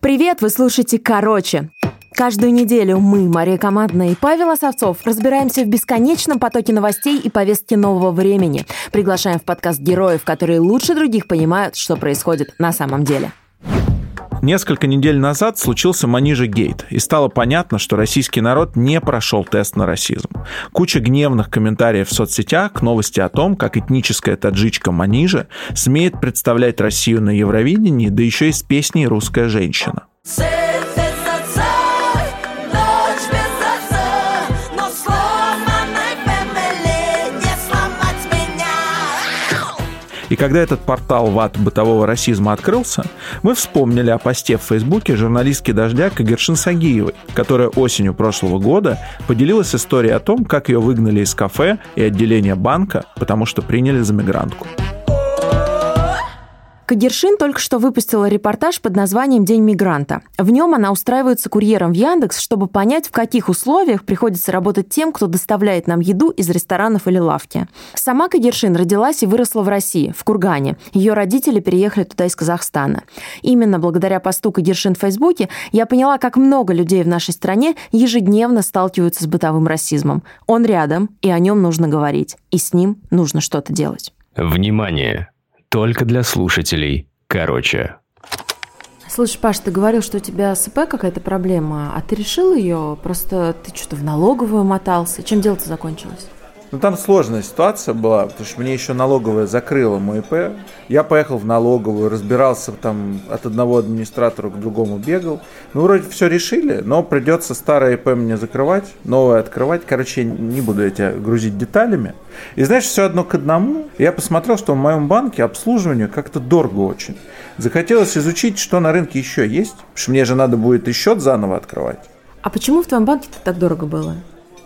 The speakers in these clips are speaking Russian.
Привет, вы слушаете «Короче». Каждую неделю мы, Мария Командная и Павел Осовцов, разбираемся в бесконечном потоке новостей и повестки нового времени. Приглашаем в подкаст героев, которые лучше других понимают, что происходит на самом деле. Несколько недель назад случился Манижа Гейт, и стало понятно, что российский народ не прошел тест на расизм. Куча гневных комментариев в соцсетях к новости о том, как этническая таджичка Манижа смеет представлять Россию на Евровидении, да еще и с песней «Русская женщина». И когда этот портал ВАТ бытового расизма открылся, мы вспомнили о посте в Фейсбуке журналистки «Дождя» Кагершин Сагиевой, которая осенью прошлого года поделилась историей о том, как ее выгнали из кафе и отделения банка, потому что приняли за мигрантку. Кагершин только что выпустила репортаж под названием «День мигранта». В нем она устраивается курьером в Яндекс, чтобы понять, в каких условиях приходится работать тем, кто доставляет нам еду из ресторанов или лавки. Сама Кагершин родилась и выросла в России, в Кургане. Ее родители переехали туда из Казахстана. Именно благодаря посту Кагершин в Фейсбуке я поняла, как много людей в нашей стране ежедневно сталкиваются с бытовым расизмом. Он рядом, и о нем нужно говорить. И с ним нужно что-то делать. Внимание! Только для слушателей. Короче. Слушай, Паш, ты говорил, что у тебя СП какая-то проблема, а ты решил ее? Просто ты что-то в налоговую мотался. Чем дело-то закончилось? Ну, там сложная ситуация была, потому что мне еще налоговая закрыла мой ИП. Я поехал в налоговую, разбирался там от одного администратора к другому бегал. Ну, вроде все решили, но придется старое ИП мне закрывать, новое открывать. Короче, не буду я тебя грузить деталями. И знаешь, все одно к одному. Я посмотрел, что в моем банке обслуживание как-то дорого очень. Захотелось изучить, что на рынке еще есть, потому что мне же надо будет и счет заново открывать. А почему в твоем банке-то так дорого было?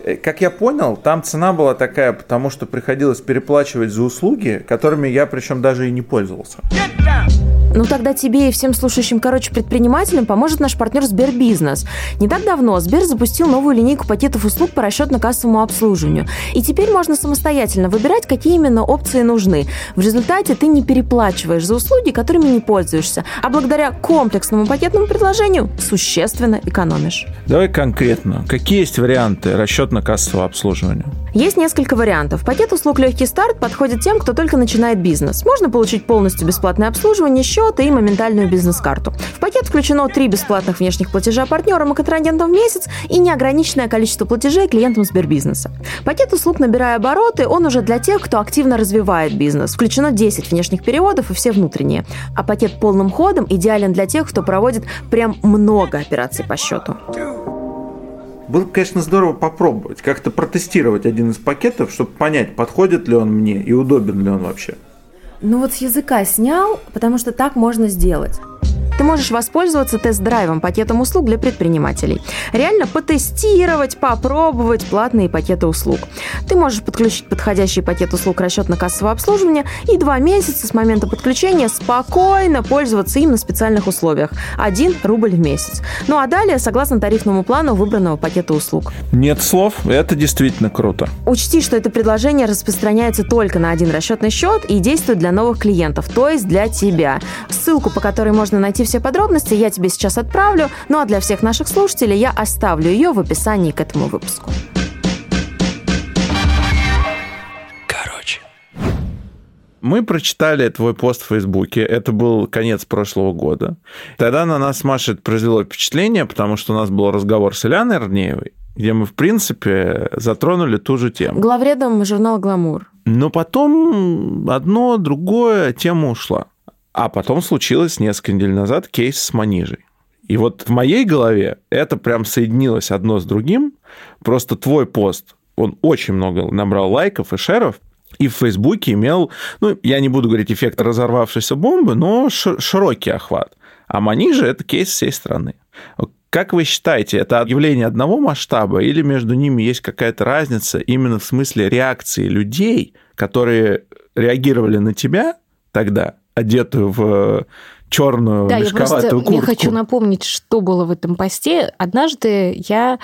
Э, как я понял, там цена была такая, потому что приходилось переплачивать за услуги, которыми я причем даже и не пользовался. Ну тогда тебе и всем слушающим, короче, предпринимателям поможет наш партнер Сбербизнес. Не так давно Сбер запустил новую линейку пакетов услуг по расчетно-кассовому обслуживанию. И теперь можно самостоятельно выбирать, какие именно опции нужны. В результате ты не переплачиваешь за услуги, которыми не пользуешься, а благодаря комплексному пакетному предложению существенно экономишь. Давай конкретно. Какие есть варианты расчетно-кассового обслуживания? Есть несколько вариантов. Пакет услуг «Легкий старт» подходит тем, кто только начинает бизнес. Можно получить полностью бесплатное обслуживание, счета и моментальную бизнес-карту. В пакет включено три бесплатных внешних платежа партнерам и контрагентам в месяц и неограниченное количество платежей клиентам Сбербизнеса. Пакет услуг «Набирая обороты» он уже для тех, кто активно развивает бизнес. Включено 10 внешних переводов и все внутренние. А пакет полным ходом идеален для тех, кто проводит прям много операций по счету. Было бы, конечно, здорово попробовать, как-то протестировать один из пакетов, чтобы понять, подходит ли он мне и удобен ли он вообще. Ну вот с языка снял, потому что так можно сделать ты можешь воспользоваться тест-драйвом, пакетом услуг для предпринимателей. Реально потестировать, попробовать платные пакеты услуг. Ты можешь подключить подходящий пакет услуг расчетно-кассового обслуживания и два месяца с момента подключения спокойно пользоваться им на специальных условиях. Один рубль в месяц. Ну а далее, согласно тарифному плану выбранного пакета услуг. Нет слов, это действительно круто. Учти, что это предложение распространяется только на один расчетный счет и действует для новых клиентов, то есть для тебя. Ссылку, по которой можно найти все подробности я тебе сейчас отправлю, ну а для всех наших слушателей я оставлю ее в описании к этому выпуску. Короче. Мы прочитали твой пост в Фейсбуке. Это был конец прошлого года. Тогда на нас, Маша, это произвело впечатление, потому что у нас был разговор с Ильяной Арнеевой, где мы, в принципе, затронули ту же тему. Главредом журнала «Гламур». Но потом одно, другое, тема ушла. А потом случилось несколько недель назад кейс с Манижей. И вот в моей голове это прям соединилось одно с другим. Просто твой пост, он очень много набрал лайков и шеров, и в Фейсбуке имел, ну, я не буду говорить эффект разорвавшейся бомбы, но широкий охват. А Манижа – это кейс всей страны. Как вы считаете, это явление одного масштаба или между ними есть какая-то разница именно в смысле реакции людей, которые реагировали на тебя тогда, одетую в э, черную да, мешковатую я просто, куртку. Я хочу напомнить, что было в этом посте. Однажды я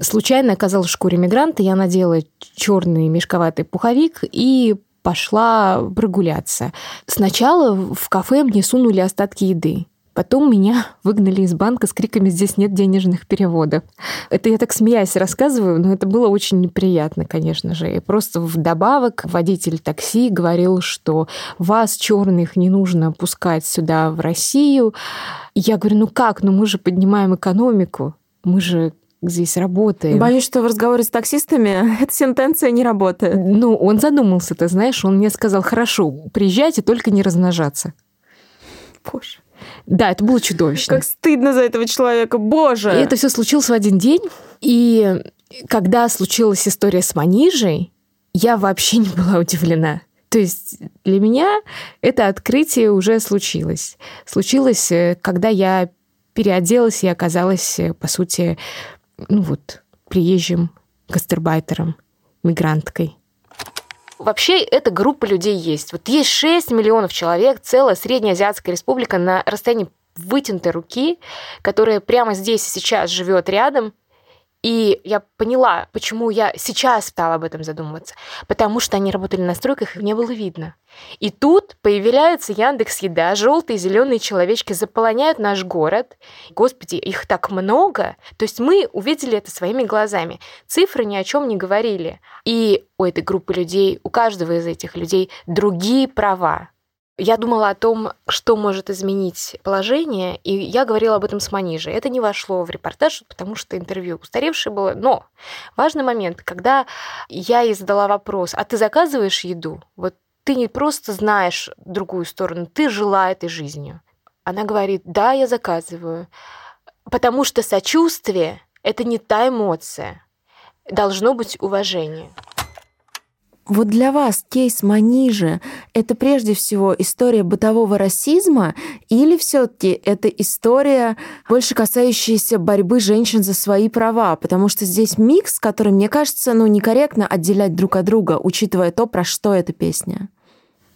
случайно оказалась в шкуре мигранта, я надела черный мешковатый пуховик и пошла прогуляться. Сначала в кафе мне сунули остатки еды Потом меня выгнали из банка с криками «Здесь нет денежных переводов». Это я так смеясь рассказываю, но это было очень неприятно, конечно же. И просто вдобавок водитель такси говорил, что вас, черных, не нужно пускать сюда, в Россию. Я говорю, ну как? Ну мы же поднимаем экономику. Мы же здесь работаем. Боюсь, что в разговоре с таксистами эта сентенция не работает. Ну, он задумался, ты знаешь, он мне сказал, хорошо, приезжайте, только не размножаться. Боже. Да, это было чудовищно. Как стыдно за этого человека, боже. И это все случилось в один день. И когда случилась история с Манижей, я вообще не была удивлена. То есть для меня это открытие уже случилось. Случилось, э, когда я переоделась и оказалась, э, по сути, ну вот, приезжим гастарбайтером, мигранткой. Вообще, эта группа людей есть. Вот есть 6 миллионов человек, целая среднеазиатская республика на расстоянии вытянутой руки, которая прямо здесь и сейчас живет рядом и я поняла, почему я сейчас стала об этом задумываться. Потому что они работали на стройках, их не было видно. И тут появляется Яндекс Еда, желтые зеленые человечки заполоняют наш город. Господи, их так много. То есть мы увидели это своими глазами. Цифры ни о чем не говорили. И у этой группы людей, у каждого из этих людей другие права. Я думала о том, что может изменить положение, и я говорила об этом с Манижей. Это не вошло в репортаж, потому что интервью устаревшее было. Но важный момент, когда я ей задала вопрос, а ты заказываешь еду? Вот ты не просто знаешь другую сторону, ты жила этой жизнью. Она говорит, да, я заказываю, потому что сочувствие — это не та эмоция. Должно быть уважение. Вот для вас кейс Манижи — это прежде всего история бытового расизма или все таки это история, больше касающаяся борьбы женщин за свои права? Потому что здесь микс, который, мне кажется, ну, некорректно отделять друг от друга, учитывая то, про что эта песня.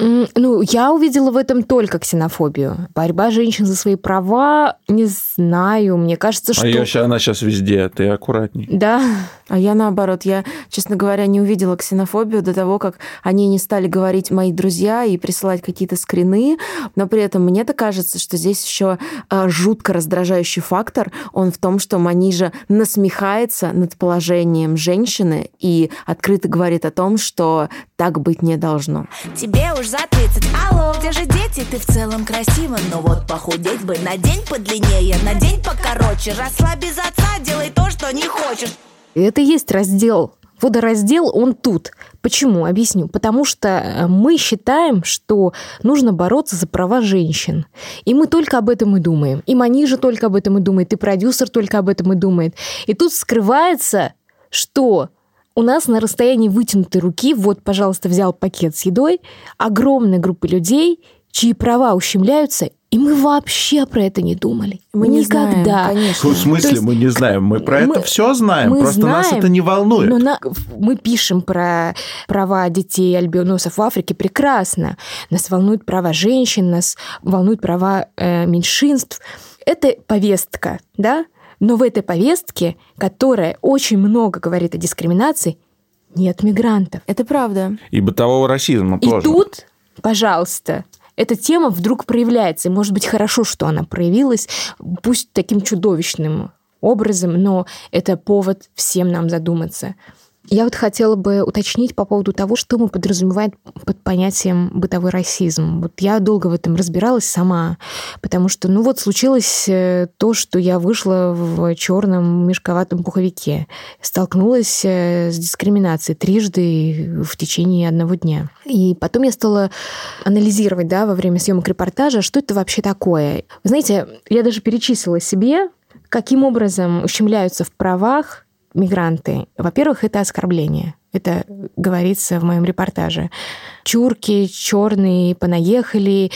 Ну, я увидела в этом только ксенофобию. Борьба женщин за свои права, не знаю, мне кажется, что... А ее, она сейчас везде, ты аккуратней. Да. А я наоборот, я, честно говоря, не увидела ксенофобию до того, как они не стали говорить мои друзья и присылать какие-то скрины, но при этом мне-то кажется, что здесь еще э, жутко раздражающий фактор, он в том, что Манижа насмехается над положением женщины и открыто говорит о том, что так быть не должно. Тебе уж за 30, алло, где же дети? Ты в целом красива, но вот похудеть бы на день подлиннее, на день покороче. Росла без отца, делай то, что не хочешь. Это и есть раздел. Водораздел, он тут. Почему? Объясню. Потому что э, мы считаем, что нужно бороться за права женщин. И мы только об этом и думаем. И Манижа только об этом и думает, и продюсер только об этом и думает. И тут скрывается, что у нас на расстоянии вытянутой руки, вот, пожалуйста, взял пакет с едой, огромная группа людей, чьи права ущемляются, и мы вообще про это не думали. Мы Никогда. не знаем, конечно. В смысле, есть мы не знаем? Мы про мы- это все знаем, мы просто нас знаем, это не волнует. Но на- мы пишем про права детей альбиносов в Африке прекрасно. Нас волнуют права женщин, нас волнуют права э, меньшинств. Это повестка, да? Но в этой повестке, которая очень много говорит о дискриминации, нет мигрантов. Это правда. И бытового расизма И тоже. тут, пожалуйста, эта тема вдруг проявляется. И может быть хорошо, что она проявилась, пусть таким чудовищным образом, но это повод всем нам задуматься. Я вот хотела бы уточнить по поводу того, что мы подразумеваем под понятием бытовой расизм. Вот я долго в этом разбиралась сама, потому что, ну вот, случилось э, то, что я вышла в черном мешковатом пуховике, столкнулась э, с дискриминацией трижды в течение одного дня. И потом я стала анализировать, да, во время съемок репортажа, что это вообще такое. Вы знаете, я даже перечислила себе, каким образом ущемляются в правах мигранты. Во-первых, это оскорбление. Это говорится в моем репортаже. Чурки, черные, понаехали.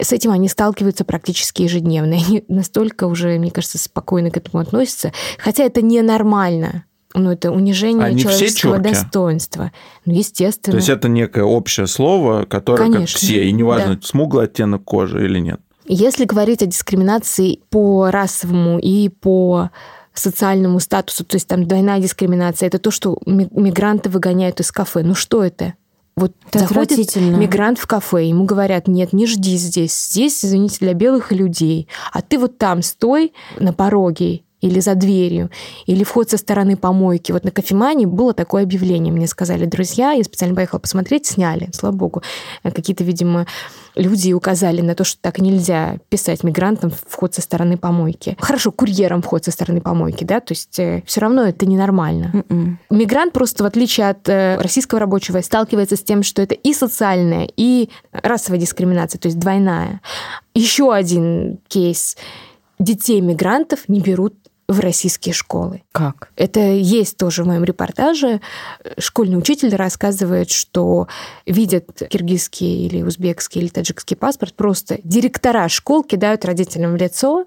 С этим они сталкиваются практически ежедневно. Они настолько уже, мне кажется, спокойно к этому относятся. Хотя это ненормально. Ну, это унижение Они все человеческого чурки? достоинства. Ну, естественно. То есть это некое общее слово, которое как Конечно, все, и неважно, да. смуглый оттенок кожи или нет. Если говорить о дискриминации по расовому и по социальному статусу, то есть там двойная дискриминация, это то, что ми- мигранты выгоняют из кафе. Ну что это? Вот Это заходит мигрант в кафе, ему говорят, нет, не жди здесь, здесь, извините, для белых людей, а ты вот там стой на пороге или за дверью, или вход со стороны помойки. Вот на кофемане было такое объявление, мне сказали друзья, я специально поехала посмотреть, сняли, слава богу. Э, Какие-то, видимо, люди указали на то, что так нельзя писать мигрантам вход со стороны помойки. Хорошо, курьерам вход со стороны помойки, да, то есть все равно это ненормально. М-м. Мигрант просто, в отличие от э, российского рабочего, сталкивается с тем, что это и социальная, и расовая дискриминация, то есть двойная. Еще один кейс. Детей мигрантов не берут в российские школы. Как? Это есть тоже в моем репортаже. Школьный учитель рассказывает, что видят киргизский или узбекский или таджикский паспорт, просто директора школ кидают родителям в лицо.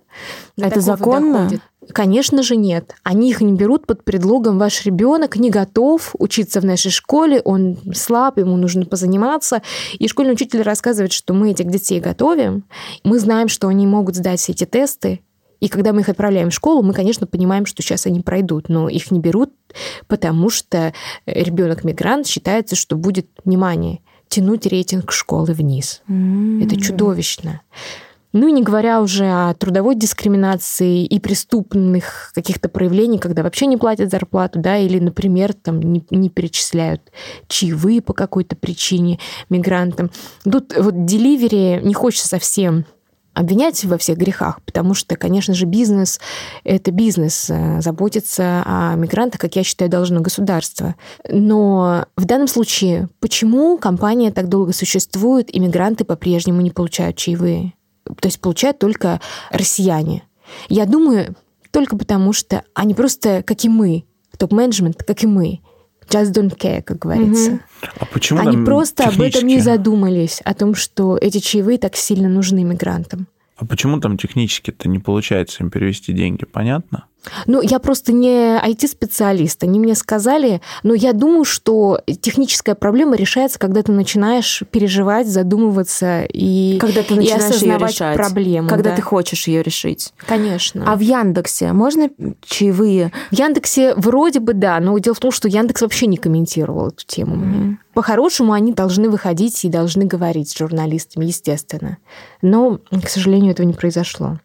До Это законно? доходит. Конечно же нет. Они их не берут под предлогом ваш ребенок не готов учиться в нашей школе, он слаб, ему нужно позаниматься. И школьный учитель рассказывает, что мы этих детей готовим, мы знаем, что они могут сдать все эти тесты, и когда мы их отправляем в школу, мы, конечно, понимаем, что сейчас они пройдут, но их не берут, потому что ребенок-мигрант считается, что будет, внимание, тянуть рейтинг школы вниз. Это чудовищно. Ну и не говоря уже о трудовой дискриминации и преступных каких-то проявлений, когда вообще не платят зарплату, да, или, например, там не, не перечисляют чаевые по какой-то причине мигрантам. Тут вот деливери не хочется совсем обвинять во всех грехах, потому что, конечно же, бизнес — это бизнес. Э, Заботиться о мигрантах, как я считаю, должно государство. Но в данном случае, почему компания так долго существует, и мигранты по-прежнему не получают чаевые? То есть получают только россияне. Я думаю, только потому что они просто, как и мы, топ-менеджмент, как и мы, just don't care, как говорится. А почему Они просто об этом не технически- задумались, о том, что эти чаевые так сильно нужны мигрантам. А почему там технически-то не получается им перевести деньги? Понятно? Ну, я просто не IT-специалист. Они мне сказали, но я думаю, что техническая проблема решается, когда ты начинаешь переживать, задумываться и, Когда ты и начинаешь ее осознавать решать. проблему. Когда да. ты хочешь ее решить. Конечно. А в Яндексе можно чаевые? В Яндексе вроде бы да, но дело в том, что Яндекс вообще не комментировал эту тему. мне. По-хорошему, они должны выходить и должны говорить с журналистами, естественно. Но, к сожалению, этого не произошло.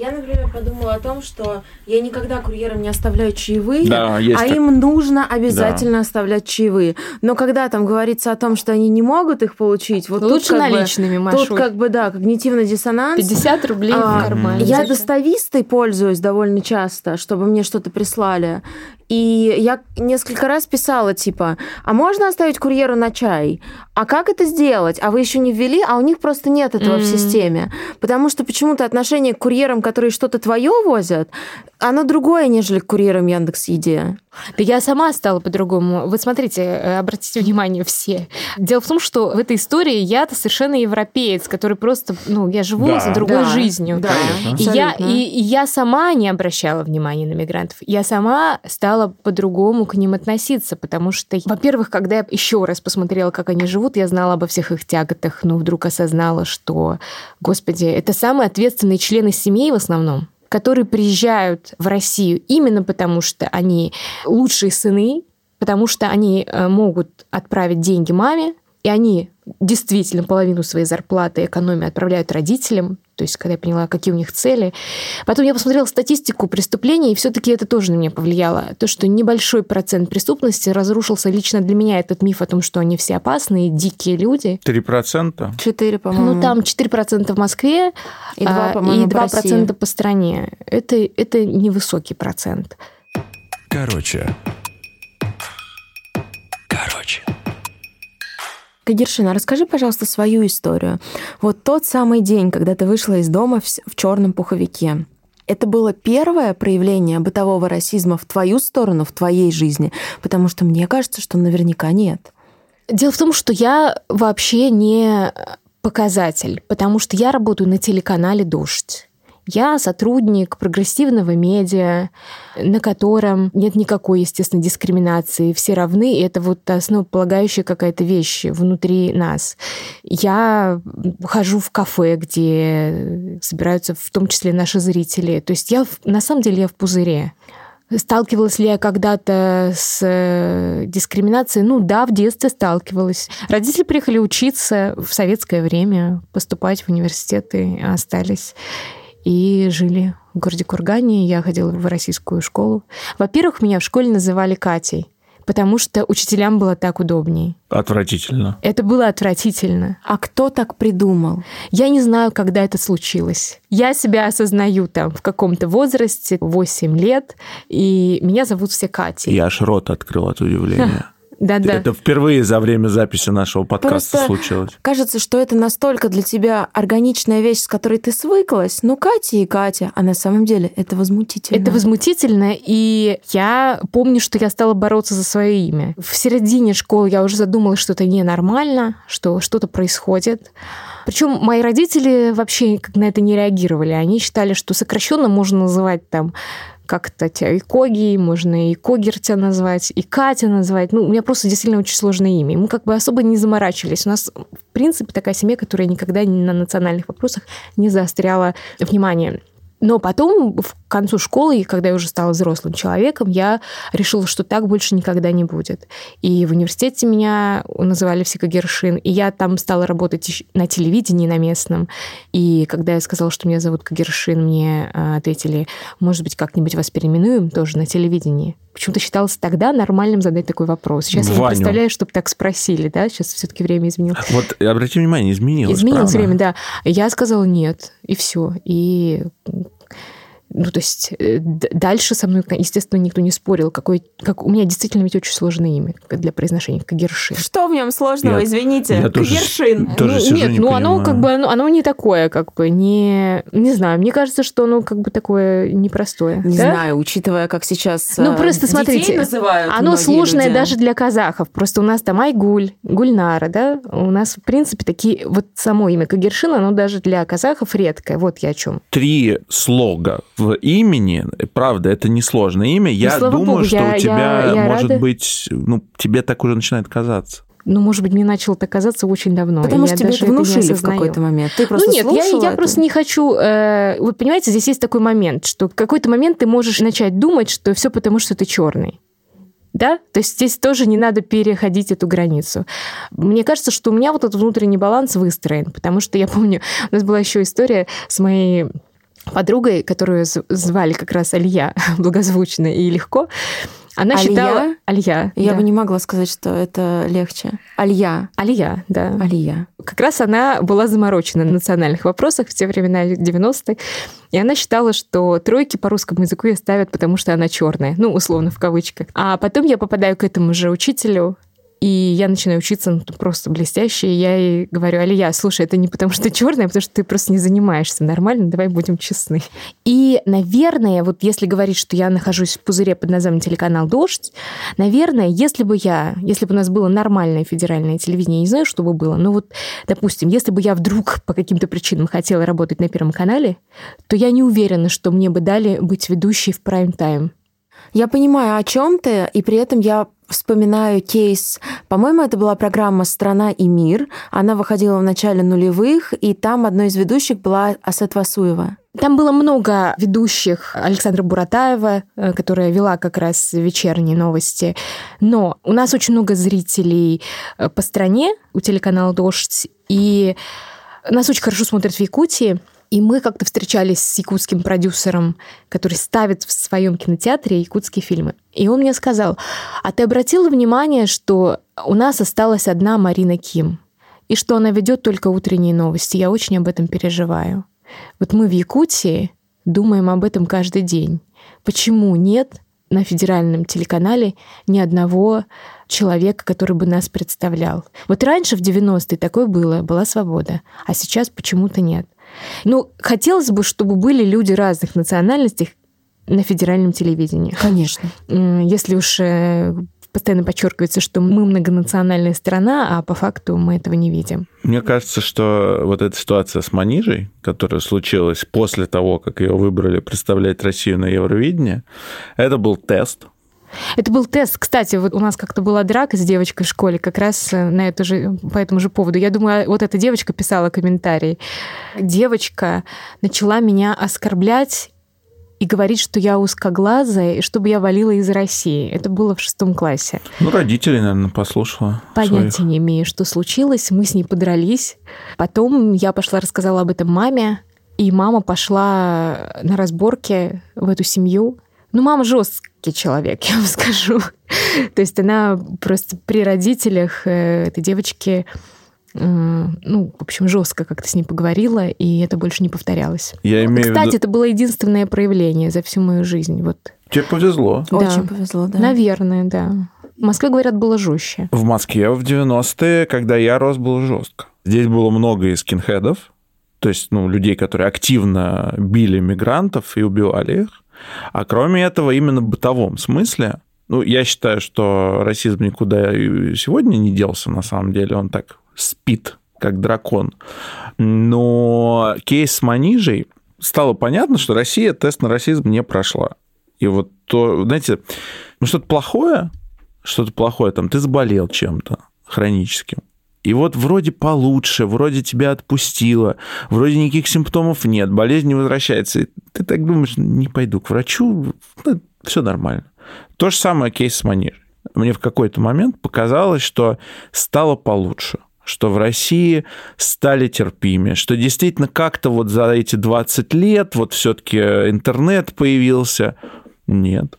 Я, например, подумала о том, что я никогда курьерам не оставляю чаевые, Да, есть а так- им нужно обязательно оставлять чаевые. Но когда там говорится о том, что они не могут их получить, вот тут Лучше как бы- наличными, Тут Машуль. как бы, да, когнитивный диссонанс. 50 рублей А, в кармане. Я Зачем? доставистой пользуюсь довольно часто, чтобы мне что-то прислали. И я несколько раз писала, типа, а можно оставить курьеру на чай? А как это сделать? А вы еще не ввели? А у них просто нет этого в Мгм. системе. Потому что почему-то отношение к курьерам, которые что-то твое возят, оно другое, нежели к курьерам Яндекс Еде. Да я сама стала по-другому. Вот смотрите, э, обратите внимание все. Дело в том, что в этой истории я-то совершенно европеец, который просто, ну, я живу Да. за другой Да, жизнью. Да. И я, и, и я сама не обращала внимания на мигрантов. Я сама стала по-другому к ним относиться, потому что, во-первых, когда я еще раз посмотрела, как они живут, я знала обо всех их тяготах, но вдруг осознала, что, господи, это самые ответственные члены семей в основном которые приезжают в Россию именно потому, что они лучшие сыны, потому что они э, могут отправить деньги маме, и они действительно половину своей зарплаты экономии отправляют родителям, то есть когда я поняла, какие у них цели. Потом я посмотрела статистику преступлений, и все-таки это тоже на меня повлияло. То, что небольшой процент преступности разрушился лично для меня этот миф о том, что они все опасные, дикие люди. 3%? Четыре, по-моему. Ну, там 4% в Москве И два, а, по-моему, и по 2% России. по стране. Это, это невысокий процент. Короче. Короче. Кагершина, расскажи, пожалуйста, свою историю. Вот тот самый день, когда ты вышла из дома в, в черном пуховике. Это было первое проявление бытового расизма в твою сторону, в твоей жизни? Потому что мне кажется, что наверняка нет. Дело в том, что я вообще не показатель, потому что я работаю на телеканале «Дождь». Я сотрудник прогрессивного медиа, на котором нет никакой, естественно, дискриминации. Все равны, и это вот основополагающая какая-то вещь внутри нас. Я хожу в кафе, где собираются в том числе наши зрители. То есть я, на самом деле, я в пузыре. Сталкивалась ли я когда-то с э, дискриминацией? Ну да, в детстве сталкивалась. Родители приехали учиться в советское время, поступать в университеты, остались и жили в городе Кургане. Я ходила в российскую школу. Во-первых, меня в школе называли Катей потому что учителям было так удобнее. Отвратительно. Это было отвратительно. А кто так придумал? Я не знаю, когда это случилось. Я себя осознаю там в каком-то возрасте, 8 лет, и меня зовут все Катей. Я аж рот открыл от удивления. Да-да. Это впервые за время записи нашего подкаста Просто случилось. Кажется, что это настолько для тебя органичная вещь, с которой ты свыклась. Ну, Катя и Катя. А на самом деле это возмутительно. Это возмутительно, и я помню, что я стала бороться за свое имя. В середине школы я уже задумалась, что это ненормально, что что-то происходит. Причем мои родители вообще как на это не реагировали. Они считали, что сокращенно можно называть там как-то тебя и Коги, можно и Когер тебя назвать, и Катя назвать. Ну, у меня просто действительно очень сложное имя. Мы как бы особо не заморачивались. У нас, в принципе, такая семья, которая никогда на национальных вопросах не заостряла внимание. Но потом, в концу школы, когда я уже стала взрослым человеком, я решила, что так больше никогда не будет. И в университете меня называли все Кагершин, и я там стала работать на телевидении на местном. И когда я сказала, что меня зовут Кагершин, мне а, ответили, может быть, как-нибудь вас переименуем тоже на телевидении. Почему-то считалось тогда нормальным задать такой вопрос. Сейчас я не Ваню. представляю, чтобы так спросили, да? Сейчас все-таки время изменилось. Вот обрати внимание, изменилось. Изменилось правда? время, да. Я сказала нет, и все. И ну, то есть э, дальше со мной, естественно, никто не спорил, какой, как у меня действительно ведь очень сложное имя для произношения, Кагершин. Что в нем сложного, Я- извините? я тоже- Кагершин. тоже ну, сижу, нет, не ну оно понимаю. как бы оно, оно не такое, как бы не не знаю. Мне кажется, что оно как бы такое непростое. Не да? знаю, учитывая, как сейчас Ну, э, просто детей смотрите, называют Оно сложное люди. даже для казахов. Просто у нас там Айгуль, Гульнара, да? У нас, в принципе, такие... Вот само имя Кагершин, оно даже для казахов редкое. Вот я о чем. Три слога в имени, правда, это несложное имя. Я Ну, думаю, богу, что я- у тебя, я- я может рада. быть, ну, тебе так уже начинает казаться. Ну, может быть, мне начало так казаться очень давно. Потому что тебе это внушили в какой-то момент. Ты просто ну нет, я, я это? просто не хочу... э, вы понимаете, здесь есть такой момент, что в какой-то момент ты можешь начать думать, что все потому, что ты черный. Да? То есть здесь тоже не надо переходить эту границу. Мне кажется, что у меня вот этот внутренний баланс выстроен, потому что я помню, у нас была еще история с моей подругой, которую звали как раз Алья, благозвучно и легко. Она Алья? считала... Алья, Я да. бы не могла сказать, что это легче. Алья. Алия, да. Алия. Как раз она была заморочена на национальных вопросах в те времена 90-е. И она считала, что тройки по русскому языку ей ставят, потому что она черная. Ну, условно, в кавычках. А потом я попадаю к этому же учителю, и я начинаю учиться ну, просто блестяще. И я ей говорю, Алия, слушай, это не потому что черная, а потому что ты просто не занимаешься нормально, давай будем честны. И, наверное, вот если говорить, что я нахожусь в пузыре под названием телеканал «Дождь», наверное, если бы я, если бы у нас было нормальное федеральное телевидение, я не знаю, что бы было, но вот, допустим, если бы я вдруг по каким-то причинам хотела работать на Первом канале, то я не уверена, что мне бы дали быть ведущей в прайм-тайм. Я понимаю, о чем ты, и при этом я вспоминаю кейс. По-моему, это была программа «Страна и мир». Она выходила в начале нулевых, и там одной из ведущих была Асет Васуева. Там было много ведущих. Александра Буратаева, э, которая вела как раз вечерние новости. Но у нас очень много зрителей э, по стране у телеканала «Дождь». И нас очень хорошо смотрят в Якутии. И мы как-то встречались с якутским продюсером, который ставит в своем кинотеатре якутские фильмы. И он мне сказал, а ты обратила внимание, что у нас осталась одна Марина Ким, и что она ведет только утренние новости. Я очень об этом переживаю. Вот мы в Якутии думаем об этом каждый день. Почему нет на федеральном телеканале ни одного человека, который бы нас представлял? Вот раньше, в 90-е, такое было, была свобода, а сейчас почему-то нет. Ну, хотелось бы, чтобы были люди разных национальностей на федеральном телевидении. Конечно. Если уж э, постоянно подчеркивается, что мы многонациональная страна, а по факту мы этого не видим. Мне кажется, что вот эта ситуация с Манижей, которая случилась после того, как ее выбрали представлять Россию на Евровидении, это был тест. Это был тест. Кстати, вот у нас как-то была драка с девочкой в школе как раз э, на это же, по этому же поводу. Я думаю, вот эта девочка писала комментарий. Девочка начала меня оскорблять и говорить, что я узкоглазая, и чтобы я валила из России. Это было в шестом классе. Ну, родители, наверное, послушала. Понятия своих. не имею, что случилось. Мы с ней подрались. Потом я пошла рассказала об этом маме, и мама пошла на разборки в эту семью. Ну, мама жесткий человек, я вам скажу. То есть она просто при родителях э, этой девочки э, ну, в общем, жестко как-то с ней поговорила, и это больше не повторялось. Я имею в Кстати, виду... это было единственное проявление за всю мою жизнь. Вот, Тебе повезло. Да. Очень повезло, да. наверное, да. В Москве, говорят, было жестче. В Москве в 90-е, когда я рос, было жестко. Здесь было много и скинхедов, то есть ну, людей, которые активно били мигрантов и убивали их. А кроме этого, именно в бытовом смысле, ну, я считаю, что расизм никуда и сегодня не делся, на самом деле, он так спит, как дракон. Но кейс с Манижей стало понятно, что Россия тест на расизм не прошла. И вот то, знаете, ну что-то плохое, что-то плохое, там, ты заболел чем-то хроническим. И вот вроде получше, вроде тебя отпустило, вроде никаких симптомов нет, болезнь не возвращается. И ты так думаешь, не пойду к врачу, ну, все нормально. То же самое кейс с манежей. Мне в какой-то момент показалось, что стало получше что в России стали терпимее, что действительно как-то вот за эти 20 лет вот все-таки интернет появился. Нет.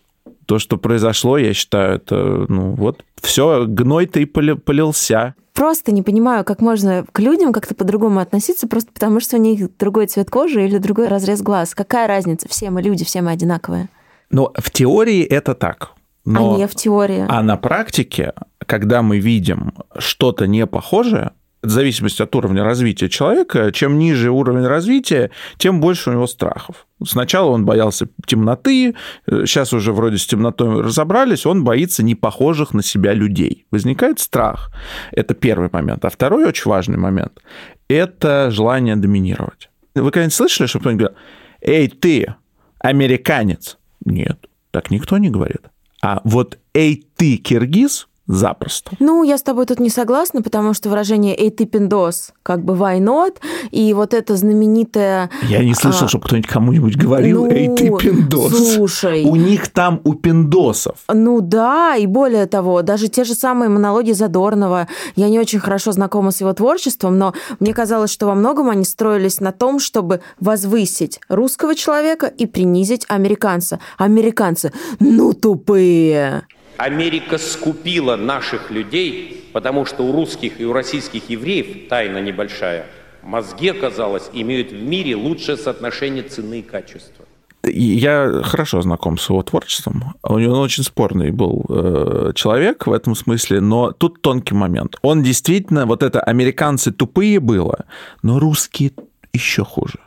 То, что произошло, я считаю, это, ну, вот, все, гной-то и поли- полился. Просто не понимаю, как можно к людям как-то по-другому относиться, просто потому что у них другой цвет кожи или другой разрез глаз. Какая разница? Все мы люди, все мы одинаковые. Но в теории это так. Но... А не в теории. А на практике, когда мы видим что-то не похожее, в зависимости от уровня развития человека, чем ниже уровень развития, тем больше у него страхов. Сначала он боялся темноты, сейчас уже вроде с темнотой разобрались, он боится непохожих на себя людей. Возникает страх. Это первый момент. А второй очень важный момент – это желание доминировать. Вы когда-нибудь слышали, что кто-нибудь говорил, «Эй, ты, американец?» Нет, так никто не говорит. А вот «Эй, ты, киргиз» запросто. Ну, я с тобой тут не согласна, потому что выражение «эй, ты пиндос» как бы why not, и вот это знаменитое... Я не слышал, а, чтобы кто-нибудь кому-нибудь говорил ну, «эй, ты пиндос». Слушай. У них там у пиндосов. Ну да, и более того, даже те же самые монологи Задорнова. Я не очень хорошо знакома с его творчеством, но мне казалось, что во многом они строились на том, чтобы возвысить русского человека и принизить американца. Американцы, ну тупые. Америка скупила наших людей, потому что у русских и у российских евреев, тайна небольшая, мозги, оказалось, имеют в мире лучшее соотношение цены и качества. Я хорошо знаком с его творчеством. У него очень спорный был э, человек в этом смысле, но тут тонкий момент. Он действительно, вот это американцы тупые было, но русские еще хуже.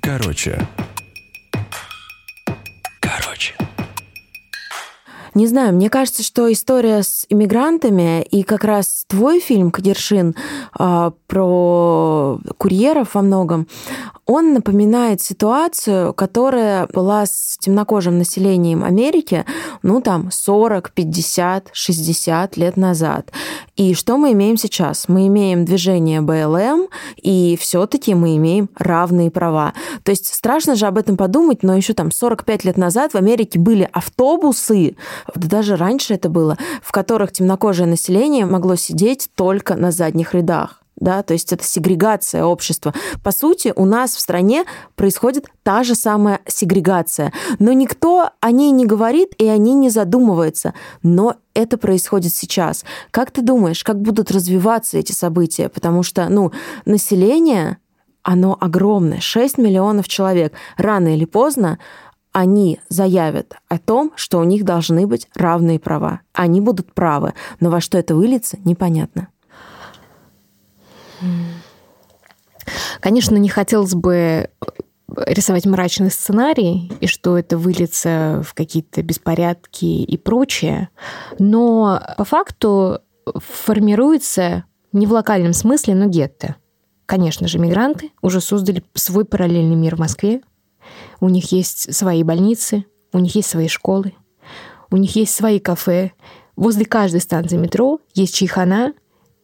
Короче. Короче. Не знаю, мне кажется, что история с иммигрантами и как раз твой фильм «Кадершин» э, про курьеров во многом, он напоминает ситуацию, которая была с темнокожим населением Америки, ну там 40, 50, 60 лет назад. И что мы имеем сейчас? Мы имеем движение БЛМ, и все-таки мы имеем равные права. То есть страшно же об этом подумать, но еще там 45 лет назад в Америке были автобусы, да даже раньше это было, в которых темнокожее население могло сидеть только на задних рядах да, то есть это сегрегация общества. По сути, у нас в стране происходит та же самая сегрегация, но никто о ней не говорит и о ней не задумывается. Но это происходит сейчас. Как ты думаешь, как будут развиваться эти события? Потому что, ну, население, оно огромное, 6 миллионов человек. Рано или поздно они заявят о том, что у них должны быть равные права. Они будут правы, но во что это выльется, непонятно. Конечно, не хотелось бы рисовать мрачный сценарий, и что это выльется в какие-то беспорядки и прочее, но по факту формируется не в локальном смысле, но гетто. Конечно же, мигранты уже создали свой параллельный мир в Москве. У них есть свои больницы, у них есть свои школы, у них есть свои кафе. Возле каждой станции метро есть чайхана,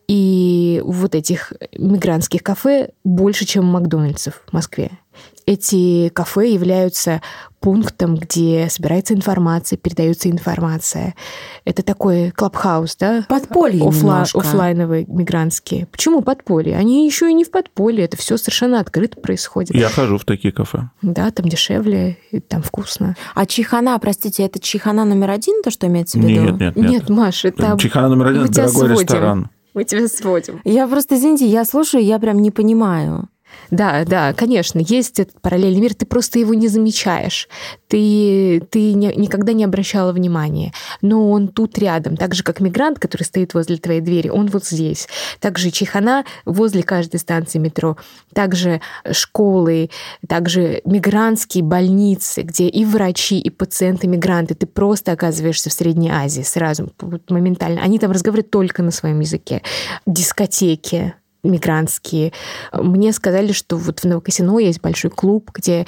и вот этих мигрантских кафе больше, чем Макдональдсов в Москве. эти кафе являются пунктом, где собирается информация, передается информация. Это такой клабхаус, да? Подполье Офла- немножко. Офлайновые, мигрантские. Почему подполье? Они еще и не в подполье, это все совершенно открыто происходит. Я хожу в такие кафе. Да, там дешевле, и там вкусно. А чайхана, простите, это чайхана номер один, то, что имеется в виду? Нет, нет, нет. Нет, Маш, это Чайхана номер один дорогой сводим. ресторан. Мы тебя сводим. Я просто, извините, я слушаю, я прям не понимаю. Да, да, конечно, есть этот параллельный мир, ты просто его не замечаешь, ты, ты не- никогда не обращала внимания, но он тут рядом, так же, как мигрант, который стоит возле твоей двери, он вот здесь. Также чайхана возле каждой станции метро, также школы, также мигрантские больницы, где и врачи, и пациенты мигранты, ты просто оказываешься в Средней Азии сразу, моментально. Они там разговаривают только на своем языке. Дискотеки, мигрантские. Мне сказали, что вот в Новокосино есть большой клуб, где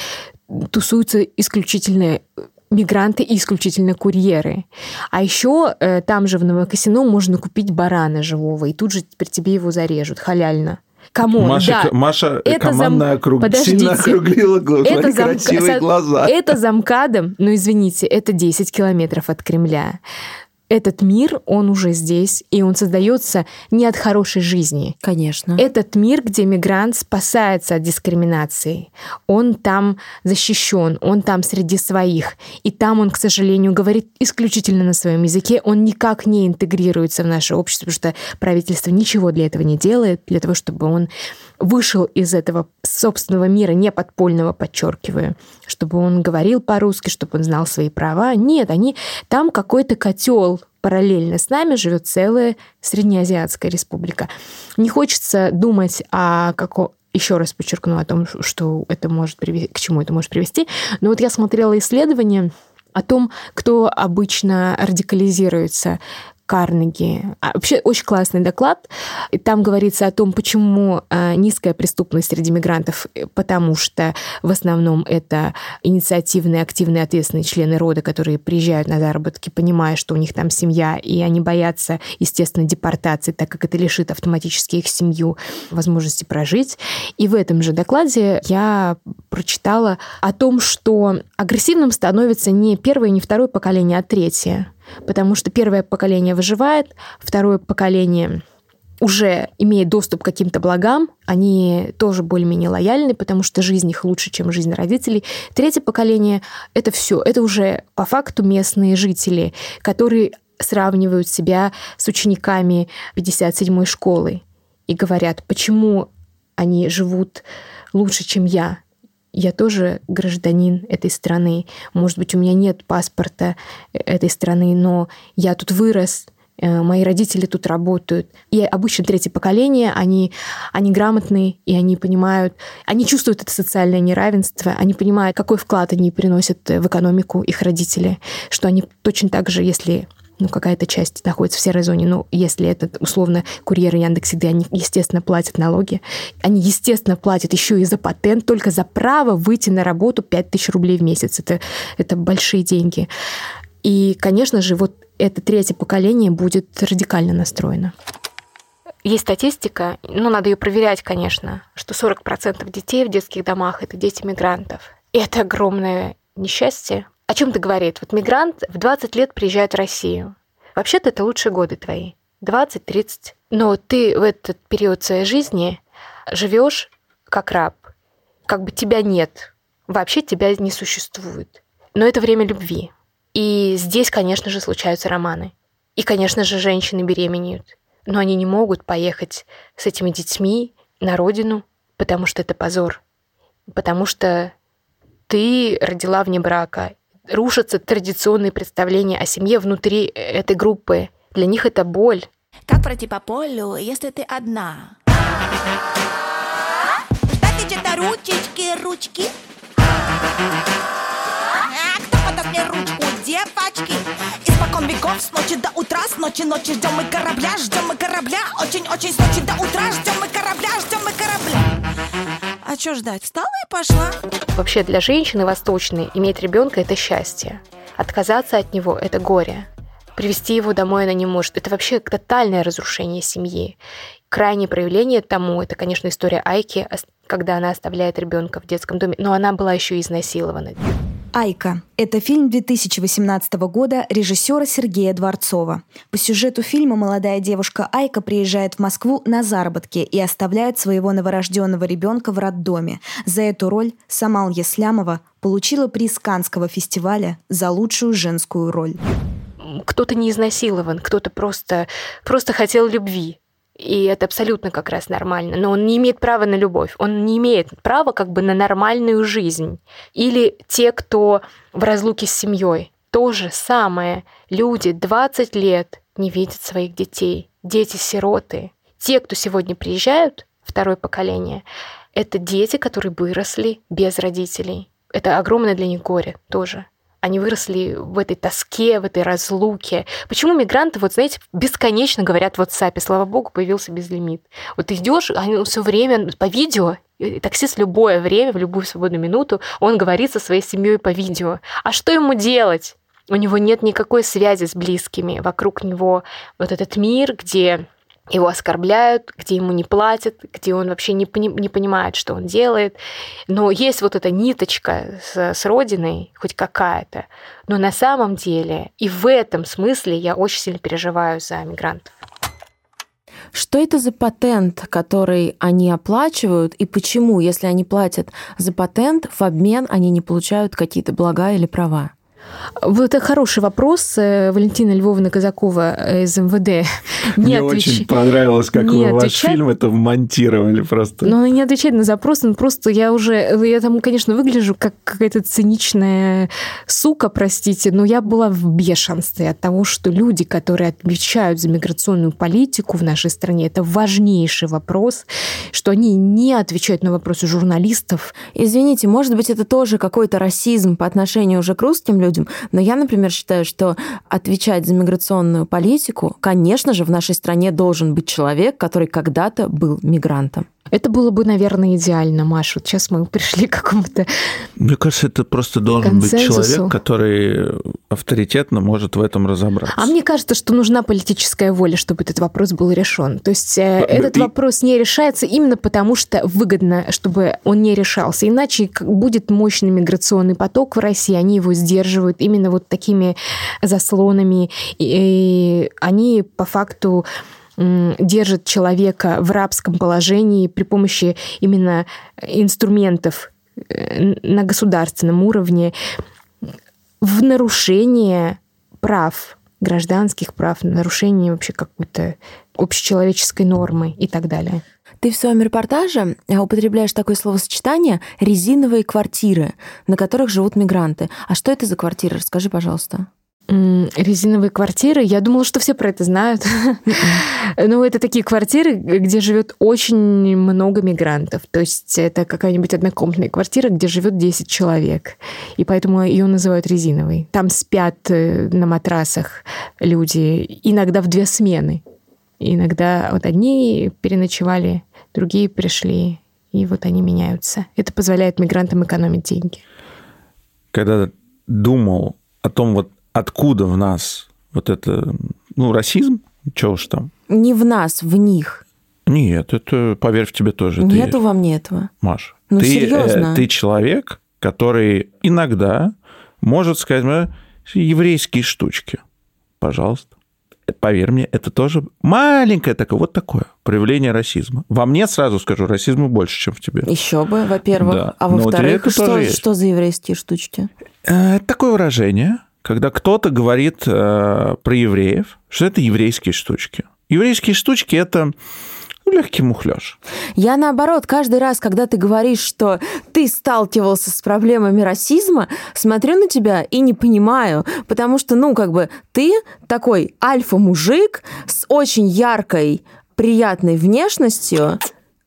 тусуются исключительно мигранты и исключительно курьеры. А еще э, там же в Новокосино можно купить барана живого, и тут же при тебе его зарежут халяльно. Кому? Маша, да. Маша Это зам- командная округ... Подождите. сильно округлила глаза. Это замка- красивые глаза. Это замкадом, но извините, это 10 километров от Кремля. Этот мир, он уже здесь, и он создается не от хорошей жизни. Конечно. Этот мир, где мигрант спасается от дискриминации. Он там защищен, он там среди своих. И там он, к сожалению, говорит исключительно на своем языке. Он никак не интегрируется в наше общество, потому что правительство ничего для этого не делает, для того, чтобы он вышел из этого собственного мира, не подпольного, подчеркиваю, чтобы он говорил по-русски, чтобы он знал свои права. Нет, они там какой-то котел параллельно с нами живет целая Среднеазиатская республика. Не хочется думать о каком еще раз подчеркну о том, что это может привести, к чему это может привести. Но вот я смотрела исследование о том, кто обычно радикализируется, Карнеги. А, вообще очень классный доклад. И там говорится о том, почему э, низкая преступность среди мигрантов, э, потому что в основном это инициативные, активные, ответственные члены рода, которые приезжают на заработки, понимая, что у них там семья, и они боятся, естественно, депортации, так как это лишит автоматически их семью возможности прожить. И в этом же докладе я прочитала о том, что агрессивным становится не первое, не второе поколение, а третье потому что первое поколение выживает, второе поколение уже имеет доступ к каким-то благам, они тоже более-менее лояльны, потому что жизнь их лучше, чем жизнь родителей. Третье поколение — это все, это уже по факту местные жители, которые сравнивают себя с учениками 57-й школы и говорят, почему они живут лучше, чем я, я тоже гражданин этой страны. Может быть, у меня нет паспорта этой страны, но я тут вырос, э, мои родители тут работают. И обычно третье поколение, они, они грамотные, и они понимают, они чувствуют это социальное неравенство, они понимают, какой вклад они приносят в экономику их родители, что они точно так же, если ну, какая-то часть находится в серой зоне. Ну, если это, условно, курьеры Яндекс.Еды, они, естественно, платят налоги. Они, естественно, платят еще и за патент, только за право выйти на работу 5000 рублей в месяц. Это, это большие деньги. И, конечно же, вот это третье поколение будет радикально настроено. Есть статистика, ну, надо ее проверять, конечно, что 40% детей в детских домах – это дети мигрантов. И это огромное несчастье, о чем ты говорит? Вот мигрант в 20 лет приезжает в Россию. Вообще-то это лучшие годы твои. 20-30. Но ты в этот период своей жизни живешь как раб. Как бы тебя нет. Вообще тебя не существует. Но это время любви. И здесь, конечно же, случаются романы. И, конечно же, женщины беременеют. Но они не могут поехать с этими детьми на родину, потому что это позор. Потому что ты родила вне брака, рушатся традиционные представления о семье внутри этой группы. Для них это боль. Как пройти по полю, если ты одна? Ждать где-то ручечки, ручки. А кто подаст мне ручку, девочки? Испокон веков, с ночи до утра, с ночи ночи ждем мы корабля, ждем мы корабля, очень-очень с ночи до утра, ждем мы корабля, ждем мы. А чё ждать? Встала и пошла. Вообще для женщины восточной иметь ребенка это счастье. Отказаться от него это горе. Привести его домой она не может. Это вообще тотальное разрушение семьи. крайнее проявление тому, это, конечно, история Айки, когда она оставляет ребенка в детском доме, но она была еще изнасилована. «Айка» — это фильм 2018 года режиссера Сергея Дворцова. По сюжету фильма молодая девушка Айка приезжает в Москву на заработки и оставляет своего новорожденного ребенка в роддоме. За эту роль Самал Еслямова получила приз Канского фестиваля за лучшую женскую роль. Кто-то не изнасилован, кто-то просто, просто хотел любви. И это абсолютно как раз нормально. Но он не имеет права на любовь. Он не имеет права как бы на нормальную жизнь. Или те, кто в разлуке с семьей. То же самое. Люди 20 лет не видят своих детей. Дети-сироты. Те, кто сегодня приезжают, второе поколение, это дети, которые выросли без родителей. Это огромное для них горе тоже. Они выросли в этой тоске, в этой разлуке. Почему мигранты, вот знаете, бесконечно говорят в WhatsApp, слава богу, появился безлимит. Вот идешь, они все время по видео, и таксист любое время, в любую свободную минуту, он говорит со своей семьей по видео. А что ему делать? У него нет никакой связи с близкими. Вокруг него вот этот мир, где его оскорбляют, где ему не платят, где он вообще не, пони- не понимает, что он делает. Но есть вот эта ниточка с, с родиной, хоть какая-то. Но на самом деле и в этом смысле я очень сильно переживаю за мигрантов. Что это за патент, который они оплачивают, и почему, если они платят за патент, в обмен они не получают какие-то блага или права? Вот это хороший вопрос. Э, Валентина Львовна Казакова из МВД не Мне отвеч- очень понравилось, как не вы ваш отвечает. фильм это вмонтировали просто. Но она не отвечает на запрос, ну просто я уже, я там, конечно, выгляжу как какая-то циничная сука, простите, но я была в бешенстве от того, что люди, которые отвечают за миграционную политику в нашей стране, это важнейший вопрос, что они не отвечают на вопросы журналистов. Извините, может быть, это тоже какой-то расизм по отношению уже к русским людям, но я, например, считаю, что отвечать за миграционную политику, конечно же, в нашей стране должен быть человек, который когда-то был мигрантом. Это было бы, наверное, идеально, Маша. Вот сейчас мы пришли к какому-то... Мне кажется, это просто должен быть Консенсусу. человек, который авторитетно может в этом разобраться. А мне кажется, что нужна политическая воля, чтобы этот вопрос был решен. То есть э, Э, этот и- вопрос не решается именно потому, что выгодно, чтобы он не решался. Иначе будет мощный миграционный поток в России, они его сдерживают именно вот такими заслонами. И, и они по факту м, держат человека в рабском положении при помощи именно инструментов э, на государственном уровне в нарушение прав, гражданских прав, нарушение вообще какой-то общечеловеческой нормы и так далее. Ты в своем репортаже э, употребляешь такое словосочетание «резиновые квартиры», на которых живут мигранты. А что это за квартиры? Расскажи, пожалуйста. Резиновые квартиры. Я думала, что все про это знают. Ну, это такие квартиры, где живет очень много мигрантов. То есть это какая-нибудь однокомнатная квартира, где живет 10 человек. И поэтому ее называют резиновой. Там спят э, на матрасах люди, иногда в две смены. Иногда вот одни переночевали, другие пришли, и вот они меняются. Это позволяет мигрантам экономить деньги. Когда думал о том, вот откуда в нас вот это, ну, расизм, что уж там. Не в нас, в них. Нет, это, поверь, в тебе тоже. Нету есть. во мне этого. Маш, Ну, ты, э, ты человек, который иногда может сказать мне еврейские штучки. Пожалуйста. Поверь мне, это тоже маленькое такое, вот такое проявление расизма. Во мне, сразу скажу, расизма больше, чем в тебе. Еще бы, во-первых. Да. А Ну, вот во-вторых, что, что за еврейские штучки? Э, такое выражение, когда кто-то говорит э, про евреев, что это еврейские штучки. Еврейские штучки – это ну, легкий мухляж. Я наоборот, каждый раз, когда ты говоришь, что ты сталкивался с проблемами расизма, смотрю на тебя и не понимаю, потому что, ну, как бы ты такой альфа-мужик с очень яркой, приятной внешностью.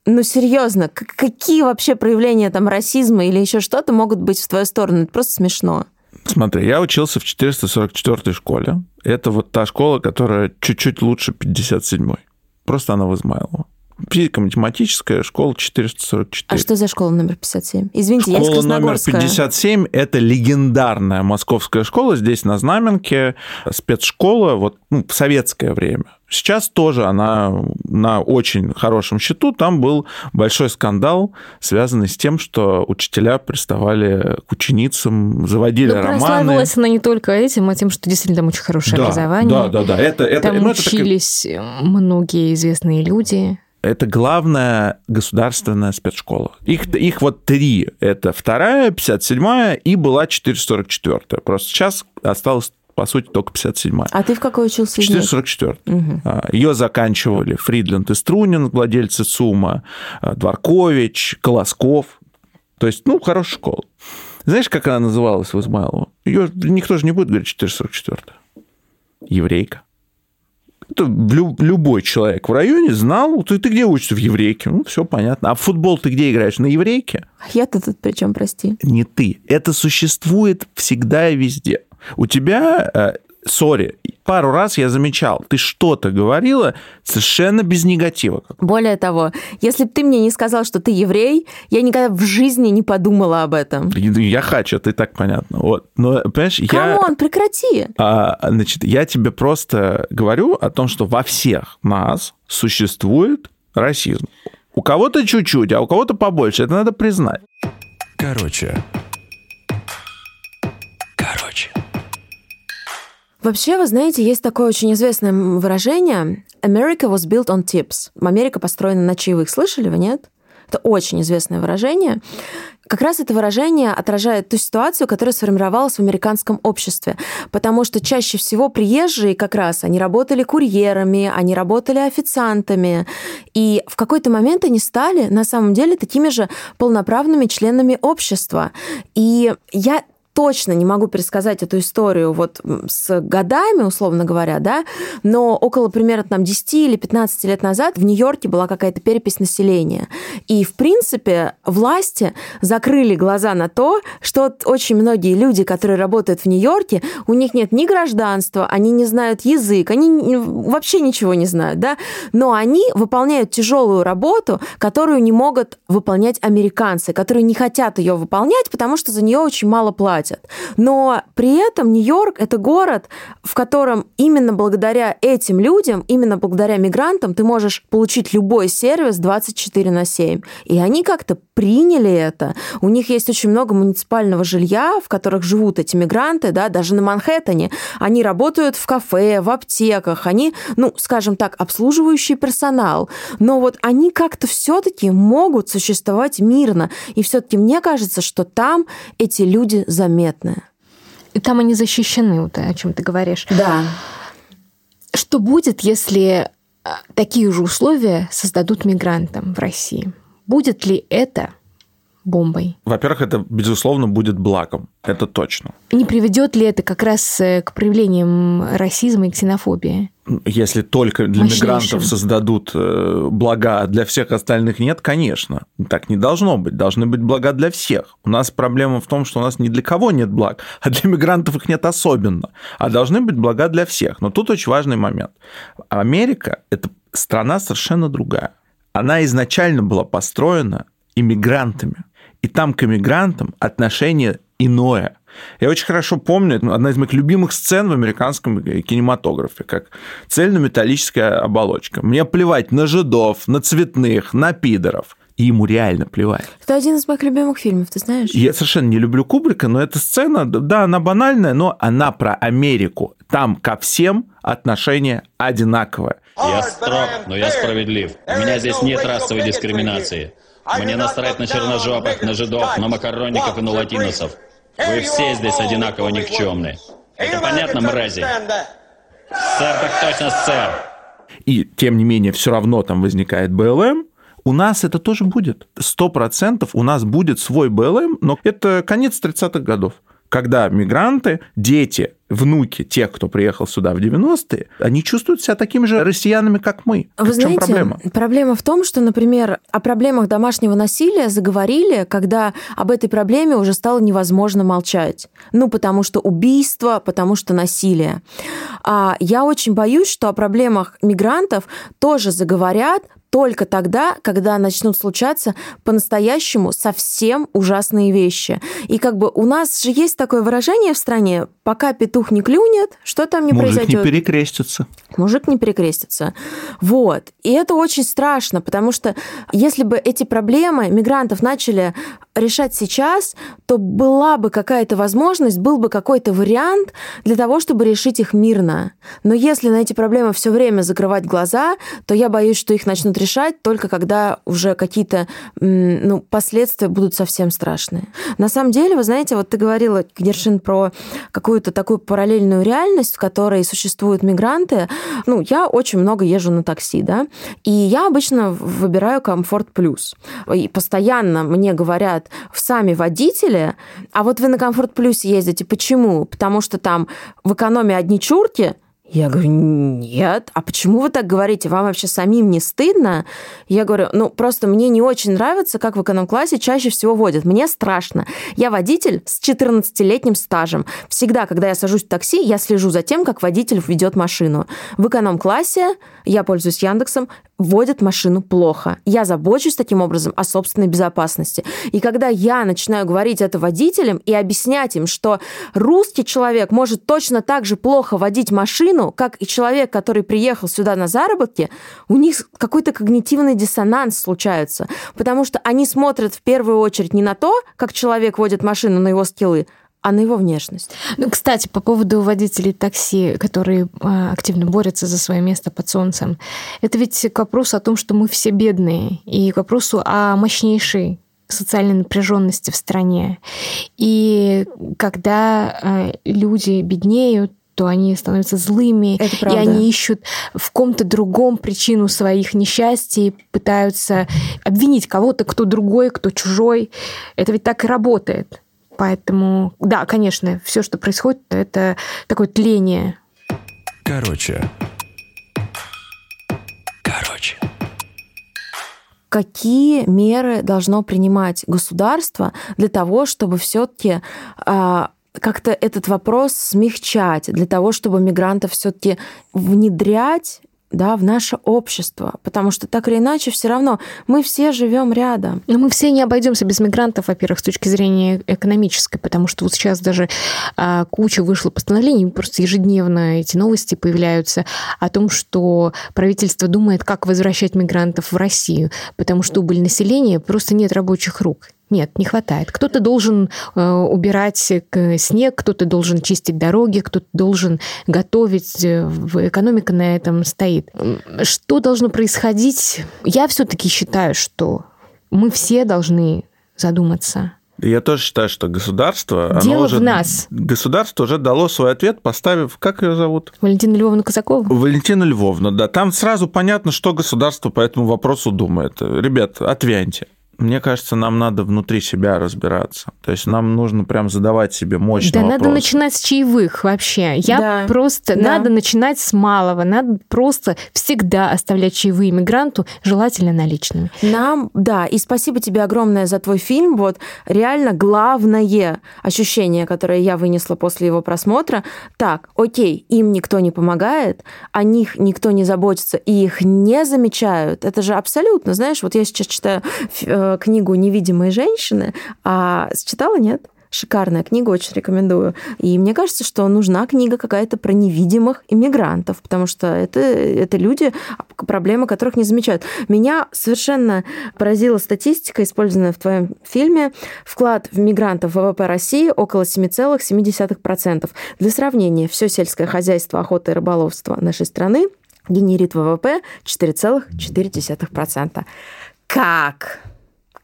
Ну, серьезно, какие вообще проявления там расизма или еще что-то могут быть в твою сторону? Это просто смешно. Смотри, я учился в 444 школе. Это вот та школа, которая чуть-чуть лучше 57-й. Просто она в Измайлово. Физико-математическая школа 444. А что за школа номер 57? Извините, я из Школа номер Красногорска. 57 – это легендарная московская школа здесь, на Знаменке, спецшкола, вот ну, в советское время. Сейчас тоже она на очень хорошем счету. Там был большой скандал, связанный с тем, что учителя приставали к ученицам, заводили Ну, романы. прославилась она не только этим, а тем, что действительно там очень хорошее Да, образование. Да, да, да. Это, это, Там ну, это такая- учились многие известные люди. это главная государственная спецшкола. Их, их вот три. Это вторая, 57-я и была 444-я. Просто сейчас осталось, по сути, только 57-я. А ты в какой учился из них? 444. Ее заканчивали Фридленд и Струнин, владельцы СУМа, а, Дворкович, Колосков. То есть, ну, хорошая школа. Знаешь, как она называлась в Измайлово? Ее никто же не будет говорить 444. Еврейка. Это лю- любой человек в районе знал, ты, ты где учишься в еврейке? Ну, все понятно. А в футбол ты где играешь? На еврейке? А Я-то тут при чем, прости? не ты. Это существует всегда и везде. У тебя, э, sorry, пару раз я замечал, ты что-то говорила совершенно без негатива. Более того, если бы ты мне не сказал, что ты еврей, я никогда в жизни не подумала об этом. Я хочу, это и так понятно. Вот. Но, понимаешь, я... Come on, прекрати. А, значит, я тебе просто говорю о том, что во всех нас существует расизм. У кого-то чуть-чуть, а у кого-то побольше. Это надо признать. Короче. Короче. Вообще, вы знаете, есть такое очень известное выражение «America was built on tips». Америка построена на чаевых. Слышали вы, нет? Это очень известное выражение. Как раз это выражение отражает ту ситуацию, которая сформировалась в американском обществе. Потому что чаще всего приезжие как раз, они работали курьерами, они работали официантами. И в какой-то момент они стали на самом деле такими же полноправными членами общества. И я точно не могу пересказать эту историю вот с годами, условно говоря, да, но около примерно там 10 или 15 лет назад в Нью-Йорке была какая-то перепись населения. И, в принципе, власти закрыли глаза на то, что очень многие люди, которые работают в Нью-Йорке, у них нет ни гражданства, они не знают язык, они вообще ничего не знают, да, но они выполняют тяжелую работу, которую не могут выполнять американцы, которые не хотят ее выполнять, потому что за нее очень мало платят. Но при этом Нью-Йорк — это город, в котором именно благодаря этим людям, именно благодаря мигрантам ты можешь получить любой сервис 24 на 7. И они как-то приняли это. У них есть очень много муниципального жилья, в которых живут эти мигранты, да, даже на Манхэттене. Они работают в кафе, в аптеках, они, ну, скажем так, обслуживающий персонал. Но вот они как-то все-таки могут существовать мирно. И все-таки мне кажется, что там эти люди заметны. И там они защищены, вот о чем ты говоришь. Да. Что будет, если а, такие же условия создадут мигрантам в России? Будет ли это бомбой? Во-первых, это, безусловно, будет благом. Это точно. Не приведет ли это как раз э, к проявлениям расизма и ксенофобии? Если только для Мощнейшим. мигрантов создадут э, блага, а для всех остальных нет, конечно. Так не должно быть. Должны быть блага для всех. У нас проблема в том, что у нас ни для кого нет благ, а для мигрантов их нет особенно. А должны быть блага для всех. Но тут очень важный момент. Америка – это страна совершенно другая. Она изначально была построена иммигрантами. И там к иммигрантам отношение иное. Я очень хорошо помню, это одна из моих любимых сцен в американском кинематографе, как цельнометаллическая оболочка. Мне плевать на жидов, на цветных, на пидоров. И ему реально плевать. Это один из моих любимых фильмов, ты знаешь? Я совершенно не люблю Кубрика, но эта сцена, да, она банальная, но она про Америку. Там ко всем отношение одинаковое. Я строг, но я справедлив. У меня здесь нет расовой дискриминации. Мне насрать на черножопых, на жидов, на макаронников и на латиносов. Вы все здесь одинаково никчемны. Это понятно, мрази? Сэр, так точно, сэр. и тем не менее все равно там возникает БЛМ, у нас это тоже будет. Сто процентов у нас будет свой БЛМ, но это конец 30-х годов. Когда мигранты, дети, внуки тех, кто приехал сюда в 90-е, они чувствуют себя такими же россиянами, как мы. Вы в чем знаете, проблема? проблема в том, что, например, о проблемах домашнего насилия заговорили, когда об этой проблеме уже стало невозможно молчать. Ну, потому что убийство, потому что насилие. А я очень боюсь, что о проблемах мигрантов тоже заговорят только тогда, когда начнут случаться по-настоящему совсем ужасные вещи. И как бы у нас же есть такое выражение в стране, пока петух не клюнет, что там не Мужик произойдет? не перекрестится. Мужик не перекрестится. Вот. И это очень страшно, потому что если бы эти проблемы мигрантов начали решать сейчас, то была бы какая-то возможность, был бы какой-то вариант для того, чтобы решить их мирно. Но если на эти проблемы все время закрывать глаза, то я боюсь, что их начнут решать только когда уже какие-то ну, последствия будут совсем страшные. На самом деле, вы знаете, вот ты говорила, Гершин, про какую-то такую параллельную реальность, в которой существуют мигранты. Ну, я очень много езжу на такси, да, и я обычно выбираю комфорт плюс. И постоянно мне говорят сами водители, а вот вы на комфорт плюсе ездите, почему? Потому что там в экономии одни чурки, я говорю, нет, а почему вы так говорите? Вам вообще самим не стыдно? Я говорю, ну, просто мне не очень нравится, как в эконом-классе чаще всего водят. Мне страшно. Я водитель с 14-летним стажем. Всегда, когда я сажусь в такси, я слежу за тем, как водитель ведет машину. В эконом-классе, я пользуюсь Яндексом, водят машину плохо. Я забочусь таким образом о собственной безопасности. И когда я начинаю говорить это водителям и объяснять им, что русский человек может точно так же плохо водить машину, как и человек, который приехал сюда на заработки, у них какой-то когнитивный диссонанс случается. Потому что они смотрят в первую очередь не на то, как человек водит машину, на его скиллы, а на его внешность. Ну, кстати, по поводу водителей такси, которые а, активно борются за свое место под солнцем, это ведь к вопросу о том, что мы все бедные, и к вопросу о мощнейшей социальной напряженности в стране. И когда а, люди беднеют, то они становятся злыми, и они ищут в ком-то другом причину своих несчастий, пытаются обвинить кого-то, кто другой, кто чужой. Это ведь так и работает. Поэтому, да, конечно, все, что происходит, это такое тление. Короче. Короче. Какие меры должно принимать государство для того, чтобы все-таки а, как-то этот вопрос смягчать, для того, чтобы мигрантов все-таки внедрять да, в наше общество, потому что так или иначе все равно мы все живем рядом. Но мы все не обойдемся без мигрантов, во-первых, с точки зрения экономической, потому что вот сейчас даже а, куча вышло постановлений, просто ежедневно эти новости появляются о том, что правительство думает, как возвращать мигрантов в Россию, потому что убыль населения просто нет рабочих рук. Нет, не хватает. Кто-то должен э, убирать снег, кто-то должен чистить дороги, кто-то должен готовить. Э, экономика на этом стоит. Что должно происходить? Я все-таки считаю, что мы все должны задуматься. Я тоже считаю, что государство... Дело оно уже, в нас. Государство уже дало свой ответ, поставив... Как ее зовут? Валентина Львовна Казакова? Валентина Львовна, да. Там сразу понятно, что государство по этому вопросу думает. Ребят, отвяньте. Мне кажется, нам надо внутри себя разбираться. То есть нам нужно прям задавать себе мощный Да, вопрос. надо начинать с чаевых вообще. Я Да. просто... Да. Надо начинать с малого. Надо просто всегда оставлять чаевые мигранту, желательно наличными. Нам, да, и спасибо тебе огромное за твой фильм. Вот реально главное ощущение, которое я вынесла после его просмотра. Так, окей, им никто не помогает, о них никто не заботится, и их не замечают. Это же абсолютно, знаешь, вот я сейчас читаю э, книгу «Невидимые женщины», а читала, нет? Шикарная книга, очень рекомендую. И мне кажется, что нужна книга какая-то про невидимых иммигрантов, потому что это, это люди, проблемы которых не замечают. Меня совершенно поразила статистика, использованная в твоем фильме. Вклад в мигрантов в ВВП России около 7,7%. Для сравнения, все сельское хозяйство, охота и рыболовство нашей страны генерит ВВП 4,4%. Как?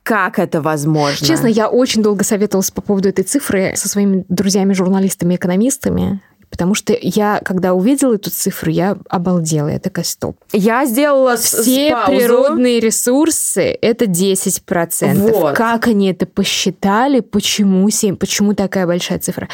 Как это возможно? Честно, я очень долго советовалась по поводу этой цифры со своими друзьями-журналистами, экономистами, потому что я, когда увидела эту цифру, я обалдела. Я такая, стоп. Я сделала Все паузу. природные ресурсы – это 10%. Вот. Как они это посчитали? Почему 7? Почему такая большая цифра?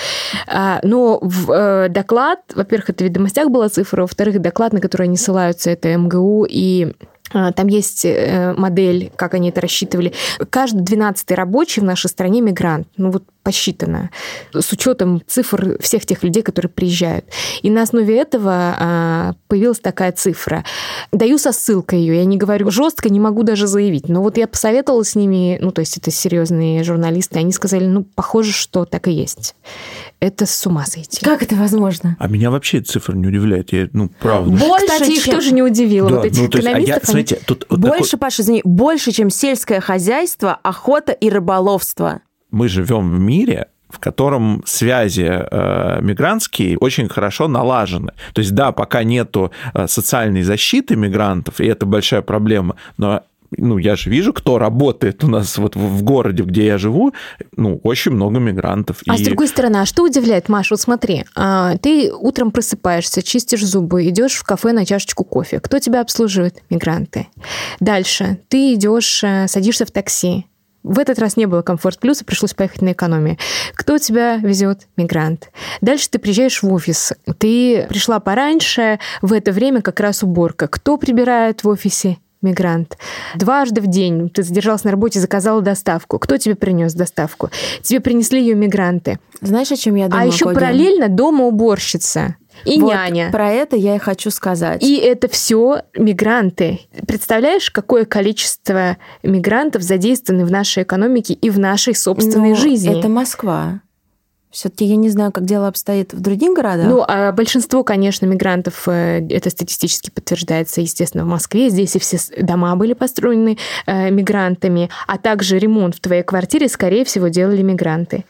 А, но в э, доклад, во-первых, это в «Ведомостях» была цифра, во-вторых, доклад, на который они ссылаются, это МГУ и там есть э, модель, как они это рассчитывали. Каждый 12 рабочий в нашей стране мигрант. Ну вот посчитано с учетом цифр всех тех людей, которые приезжают. И на основе этого а, появилась такая цифра. Даю со ссылкой ее, я не говорю жестко, не могу даже заявить. Но вот я посоветовала с ними, ну, то есть это серьезные журналисты, они сказали, ну, похоже, что так и есть. Это с ума сойти. Как это возможно? А меня вообще цифра не удивляет. Я, ну, правда. Больше, Кстати, их чем- тоже не удивило. Да, вот этих ну, то есть, а я, экономистов. они- смотрите, тут вот Больше, такой- Паша, извини, больше, чем сельское хозяйство, охота и рыболовство. Мы живем в мире, в котором связи э, мигрантские очень хорошо налажены. То есть, да, пока нету э, социальной защиты мигрантов, и это большая проблема, но ну, я же вижу, кто работает у нас вот в городе, где я живу, ну, очень много мигрантов. А И- с другой стороны, а что удивляет, Маш? Вот смотри, а, ты утром просыпаешься, чистишь зубы, идешь в кафе на чашечку кофе. Кто тебя обслуживает? Мигранты. Дальше. Ты идешь, э, садишься в такси. В этот раз не было комфорт плюса, пришлось поехать на экономии. Кто тебя везет? Мигрант. Дальше ты приезжаешь в офис. Ты пришла пораньше, в это время как раз уборка. Кто прибирает в офисе? Мигрант. Дважды в день ты задержался на работе, заказала доставку. Кто тебе принес доставку? Тебе принесли ее мигранты. Знаешь, о чем я думаю? а еще Коген? параллельно дома уборщица и Вот няня. Про это я и хочу сказать. И это все мигранты. Представляешь, какое количество мигрантов задействованы в нашей экономике и в нашей собственной Ну, жизни? Это Москва. Все-таки я не знаю, как дело обстоит в других городах. Ну, а большинство, конечно, мигрантов, э, это статистически подтверждается, естественно, в Москве. Здесь и все дома были построены э, мигрантами, а также ремонт в твоей квартире, скорее всего, делали мигранты.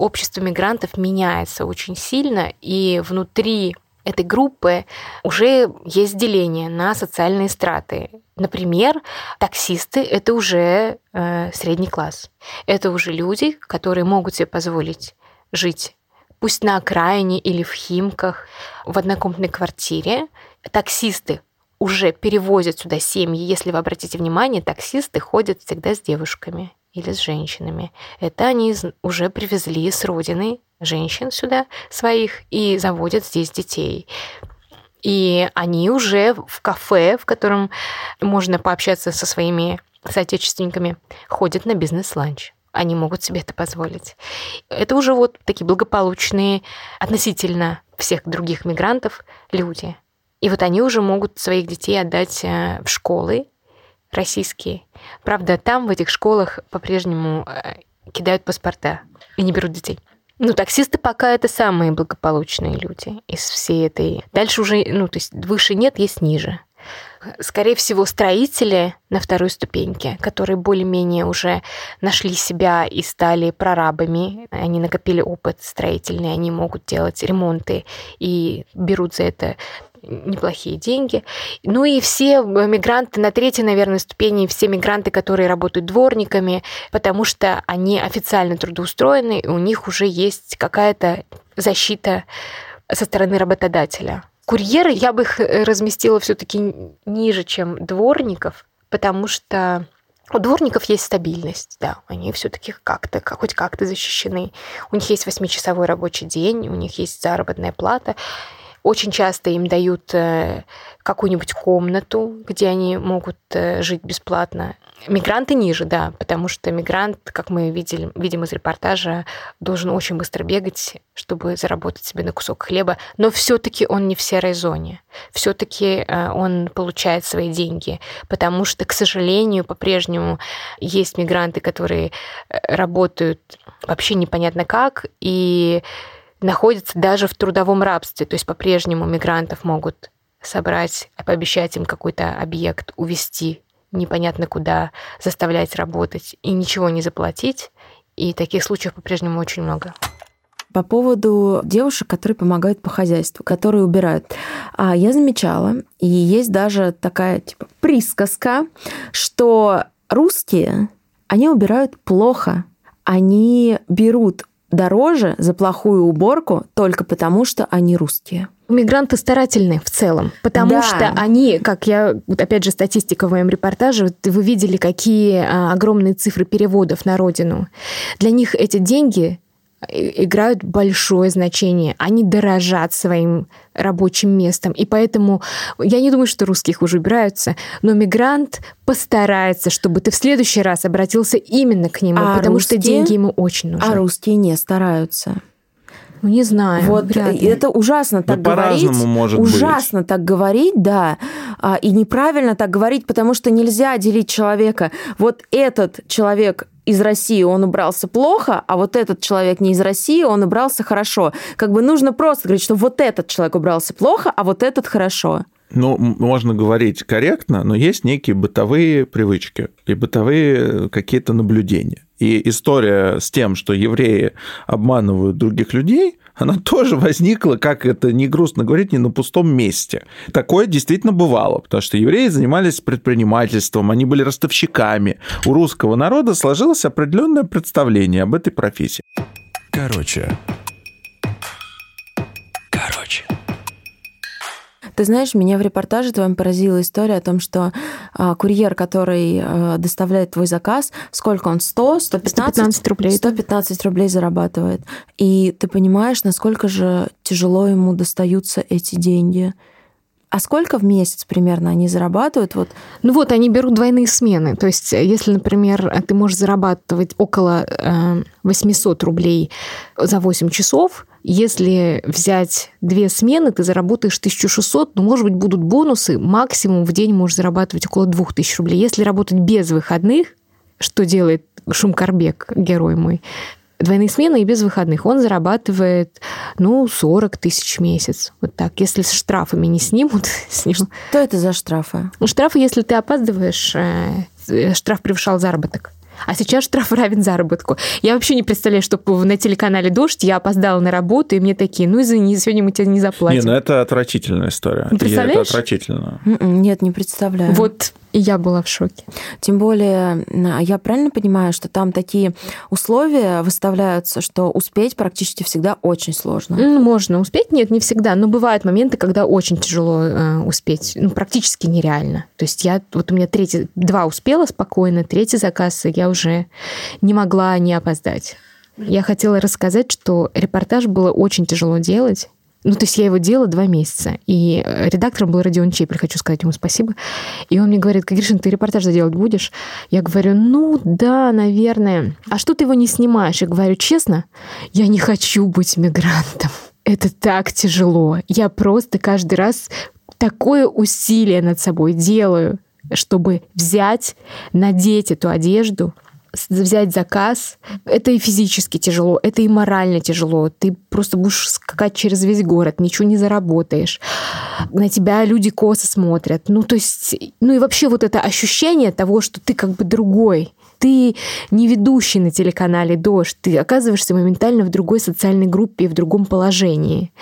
Общество мигрантов меняется очень сильно, и внутри этой группы уже есть деление на социальные страты. Например, таксисты – это уже э, средний класс. Это уже люди, которые могут себе позволить жить пусть на окраине или в Химках, в однокомнатной квартире. Таксисты уже перевозят сюда семьи. Если вы обратите внимание, таксисты ходят всегда с девушками или с женщинами. Это они уже привезли с родины женщин сюда своих и заводят здесь детей. И они уже в кафе, в котором можно пообщаться со своими соотечественниками, ходят на бизнес-ланч. Они могут себе это позволить. Это уже вот такие благополучные относительно всех других мигрантов люди. И вот они уже могут своих детей отдать э, в школы российские. Правда, там, в этих школах, по-прежнему э, кидают паспорта и не берут детей. Ну, таксисты пока это самые благополучные люди из всей этой. Дальше уже, ну, то есть выше нет, есть ниже. Скорее всего, строители на второй ступеньке, которые более-менее уже нашли себя и стали прорабами, они накопили опыт строительный, они могут делать ремонты и берут за это неплохие деньги. Ну и все мигранты на третьей, наверное, ступени, все мигранты, которые работают дворниками, потому что они официально трудоустроены, и у них уже есть какая-то защита со стороны работодателя. Курьеры я бы их э, разместила все-таки ниже, чем дворников, потому что у дворников есть стабильность, да, они все-таки как-то, как- хоть как-то защищены. У них есть восьмичасовой рабочий день, у них есть заработная плата. Очень часто им дают э, какую-нибудь комнату, где они могут э, жить бесплатно. Мигранты ниже, да, потому что мигрант, как мы видели, видим из репортажа, должен очень быстро бегать, чтобы заработать себе на кусок хлеба. Но все-таки он не в серой зоне. Все-таки он получает свои деньги, потому что, к сожалению, по-прежнему есть мигранты, которые э, работают вообще непонятно как и находятся даже в трудовом рабстве. То есть по-прежнему мигрантов могут собрать, пообещать им какой-то объект, увезти непонятно куда, заставлять работать и ничего не заплатить. И таких случаев по-прежнему очень много. По поводу девушек, которые помогают по хозяйству, которые убирают. А я замечала, и есть даже такая типа присказка, что русские, они убирают плохо. Они берут дороже за плохую уборку только потому, что они русские. Мигранты старательны в целом, потому Да. что они, как я, опять же, статистика в моем репортаже, вы видели, какие а, огромные цифры переводов на родину. Для них эти деньги играют большое значение. Они дорожат своим рабочим местом. И поэтому я не думаю, что русские хуже убираются, но мигрант постарается, чтобы ты в следующий раз обратился именно к нему, А потому что русские? деньги ему очень нужны. А русские не стараются. Ну, не знаю. Вот вряд ли. это ужасно так говорить. по-разному может ужасно так говорить, да. А, И неправильно так говорить, потому что нельзя делить человека. Вот этот человек из России, он убрался плохо, а вот этот человек не из России, он убрался хорошо. Как бы нужно просто говорить, что вот этот человек убрался плохо, а вот этот хорошо. Ну, можно говорить корректно, но есть некие бытовые привычки и бытовые какие-то наблюдения. И история с тем, что евреи обманывают других людей, она тоже возникла, как это не грустно говорить, не на пустом месте. Такое действительно бывало, потому что евреи занимались предпринимательством, они были ростовщиками. У русского народа сложилось определенное представление об этой профессии. Короче. Ты знаешь, меня в репортаже твоем поразила история о том, что а, курьер, который а, доставляет твой заказ, сколько он? 100, 115? 115 рублей. 115 рублей зарабатывает. И ты понимаешь, насколько же тяжело ему достаются эти деньги. А сколько в месяц примерно они зарабатывают? Вот Ну вот, они берут двойные смены. То есть, если, например, ты можешь зарабатывать около э, 800 рублей за 8 часов, если взять две смены, ты заработаешь 1600, но, может быть, будут бонусы, максимум в день можешь зарабатывать около 2000 рублей. Если работать без выходных, что делает Шумкарбек, герой мой, двойные смены и без выходных, он зарабатывает, ну, 40 тысяч в месяц. Вот так. Если с штрафами не снимут с него. что это за штрафы? Ну, штрафы, если ты опаздываешь, э, штраф превышал заработок. А сейчас штраф равен заработку. Я вообще не представляю, что на телеканале «Дождь» я опоздала на работу, и мне такие, ну, извини, сегодня мы тебя не заплатим. Не, ну это отвратительная история. Ну, И Это представляешь? отвратительно. М-м, Нет, не представляю. Вот и я была в шоке. Тем более, а я правильно понимаю, что там такие условия выставляются, что успеть практически всегда очень сложно. Можно успеть, нет, не всегда, но бывают моменты, когда очень тяжело э, успеть, ну, практически нереально. То есть я, вот у меня третий, два успела спокойно, третий заказ, я уже не могла не опоздать. Я хотела рассказать, что репортаж было очень тяжело делать. Ну, то есть я его делала два месяца. И редактором был Родион Чепель, хочу сказать ему спасибо. И он мне говорит, Гришин, ты репортаж делать будешь? Я говорю, ну да, наверное. А что ты его не снимаешь? Я говорю, честно, я не хочу быть мигрантом. Это так тяжело. Я просто каждый раз такое усилие над собой делаю, чтобы взять, надеть эту одежду, взять заказ. Это и физически тяжело, это и морально тяжело. Ты просто будешь скакать через весь город, ничего не заработаешь. На тебя люди косо смотрят. Ну, то есть, ну и вообще вот это ощущение того, что ты как бы другой. Ты не ведущий на телеканале «Дождь», ты оказываешься моментально в другой социальной группе и в другом положении.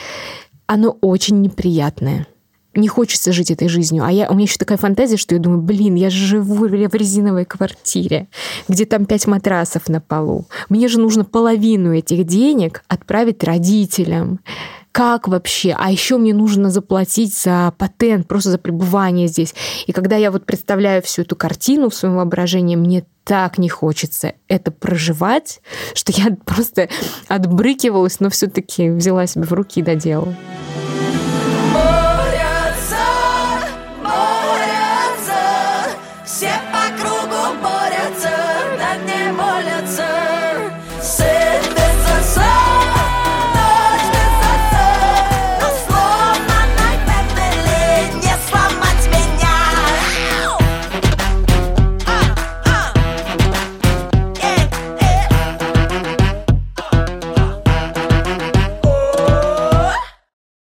Оно очень неприятное не хочется жить этой жизнью. А я, у меня еще такая фантазия, что я думаю, блин, я живу в резиновой квартире, где там пять матрасов на полу. Мне же нужно половину этих денег отправить родителям. Как вообще? А еще мне нужно заплатить за патент, просто за пребывание здесь. И когда я вот представляю всю эту картину в своем воображении, мне так не хочется это проживать, что я просто отбрыкивалась, но все-таки взяла себя в руки и доделала.